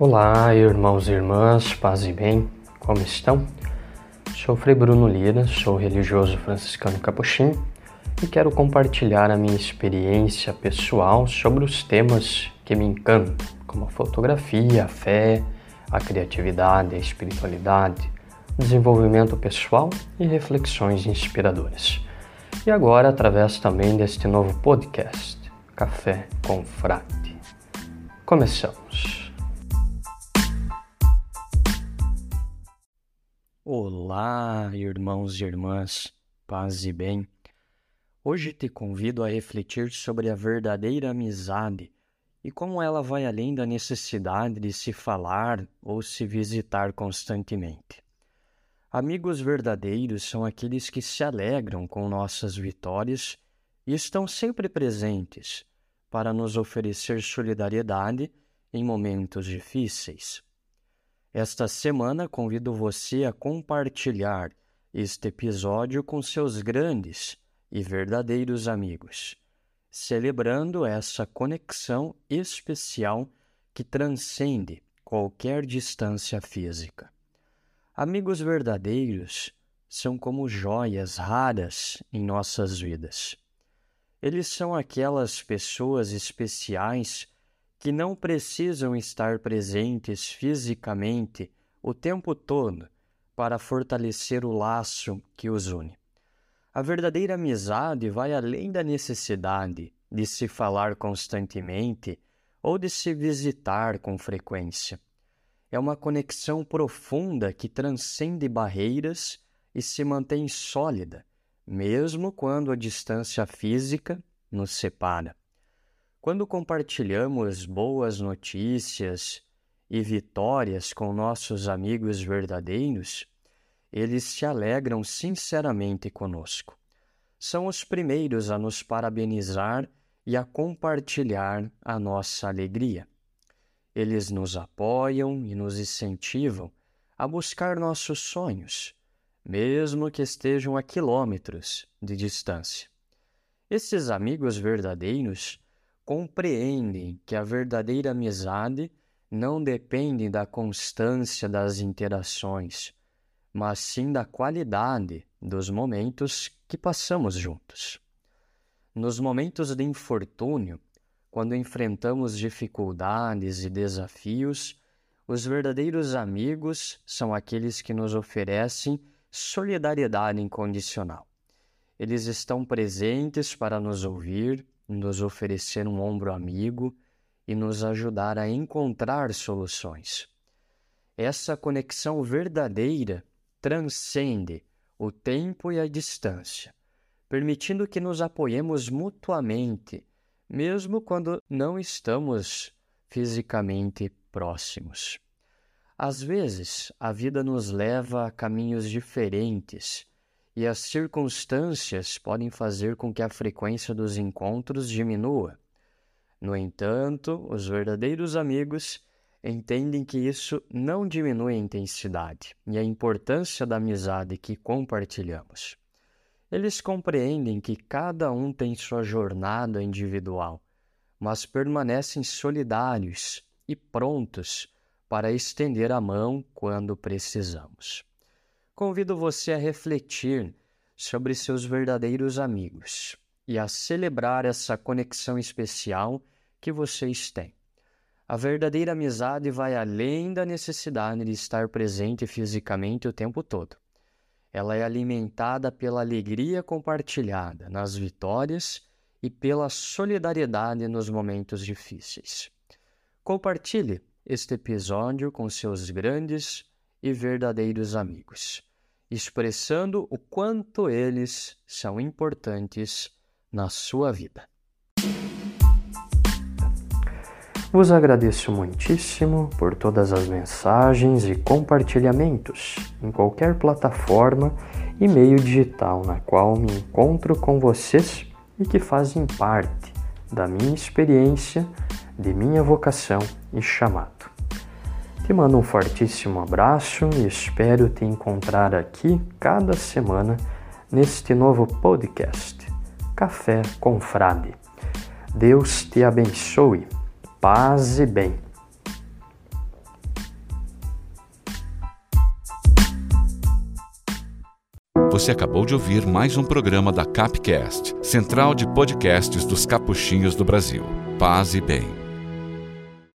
Olá, irmãos e irmãs, paz e bem, como estão? Sou Frei Bruno Lira, sou religioso franciscano capuchinho e quero compartilhar a minha experiência pessoal sobre os temas que me encantam, como a fotografia, a fé, a criatividade, a espiritualidade, desenvolvimento pessoal e reflexões inspiradoras. E agora, através também deste novo podcast, Café com Frade. Começamos. Olá, irmãos e irmãs, paz e bem. Hoje te convido a refletir sobre a verdadeira amizade e como ela vai além da necessidade de se falar ou se visitar constantemente. Amigos verdadeiros são aqueles que se alegram com nossas vitórias e estão sempre presentes para nos oferecer solidariedade em momentos difíceis. Esta semana convido você a compartilhar este episódio com seus grandes e verdadeiros amigos, celebrando essa conexão especial que transcende qualquer distância física. Amigos verdadeiros são como joias raras em nossas vidas. Eles são aquelas pessoas especiais que não precisam estar presentes fisicamente o tempo todo para fortalecer o laço que os une. A verdadeira amizade vai além da necessidade de se falar constantemente ou de se visitar com frequência. É uma conexão profunda que transcende barreiras e se mantém sólida, mesmo quando a distância física nos separa. Quando compartilhamos boas notícias e vitórias com nossos amigos verdadeiros, eles se alegram sinceramente conosco. São os primeiros a nos parabenizar e a compartilhar a nossa alegria. Eles nos apoiam e nos incentivam a buscar nossos sonhos, mesmo que estejam a quilômetros de distância. Esses amigos verdadeiros compreendem que a verdadeira amizade não depende da constância das interações, mas sim da qualidade dos momentos que passamos juntos. Nos momentos de infortúnio, quando enfrentamos dificuldades e desafios, os verdadeiros amigos são aqueles que nos oferecem solidariedade incondicional. Eles estão presentes para nos ouvir, nos oferecer um ombro amigo e nos ajudar a encontrar soluções. Essa conexão verdadeira transcende o tempo e a distância, permitindo que nos apoiemos mutuamente, mesmo quando não estamos fisicamente próximos. Às vezes, a vida nos leva a caminhos diferentes e as circunstâncias podem fazer com que a frequência dos encontros diminua. No entanto, os verdadeiros amigos entendem que isso não diminui a intensidade e a importância da amizade que compartilhamos. Eles compreendem que cada um tem sua jornada individual, mas permanecem solidários e prontos para estender a mão quando precisamos convido você a refletir sobre seus verdadeiros amigos e a celebrar essa conexão especial que vocês têm. A verdadeira amizade vai além da necessidade de estar presente fisicamente o tempo todo. Ela é alimentada pela alegria compartilhada nas vitórias e pela solidariedade nos momentos difíceis. Compartilhe este episódio com seus grandes e verdadeiros amigos expressando o quanto eles são importantes na sua vida. Vos agradeço muitíssimo por todas as mensagens e compartilhamentos em qualquer plataforma e meio digital na qual me encontro com vocês e que fazem parte da minha experiência, de minha vocação e chamado. Te mando um fortíssimo abraço e espero te encontrar aqui cada semana neste novo podcast, Café com Frade. Deus te abençoe, paz e bem. Você acabou de ouvir mais um programa da CapCast, Central de Podcasts dos Capuchinhos do Brasil. Paz e bem.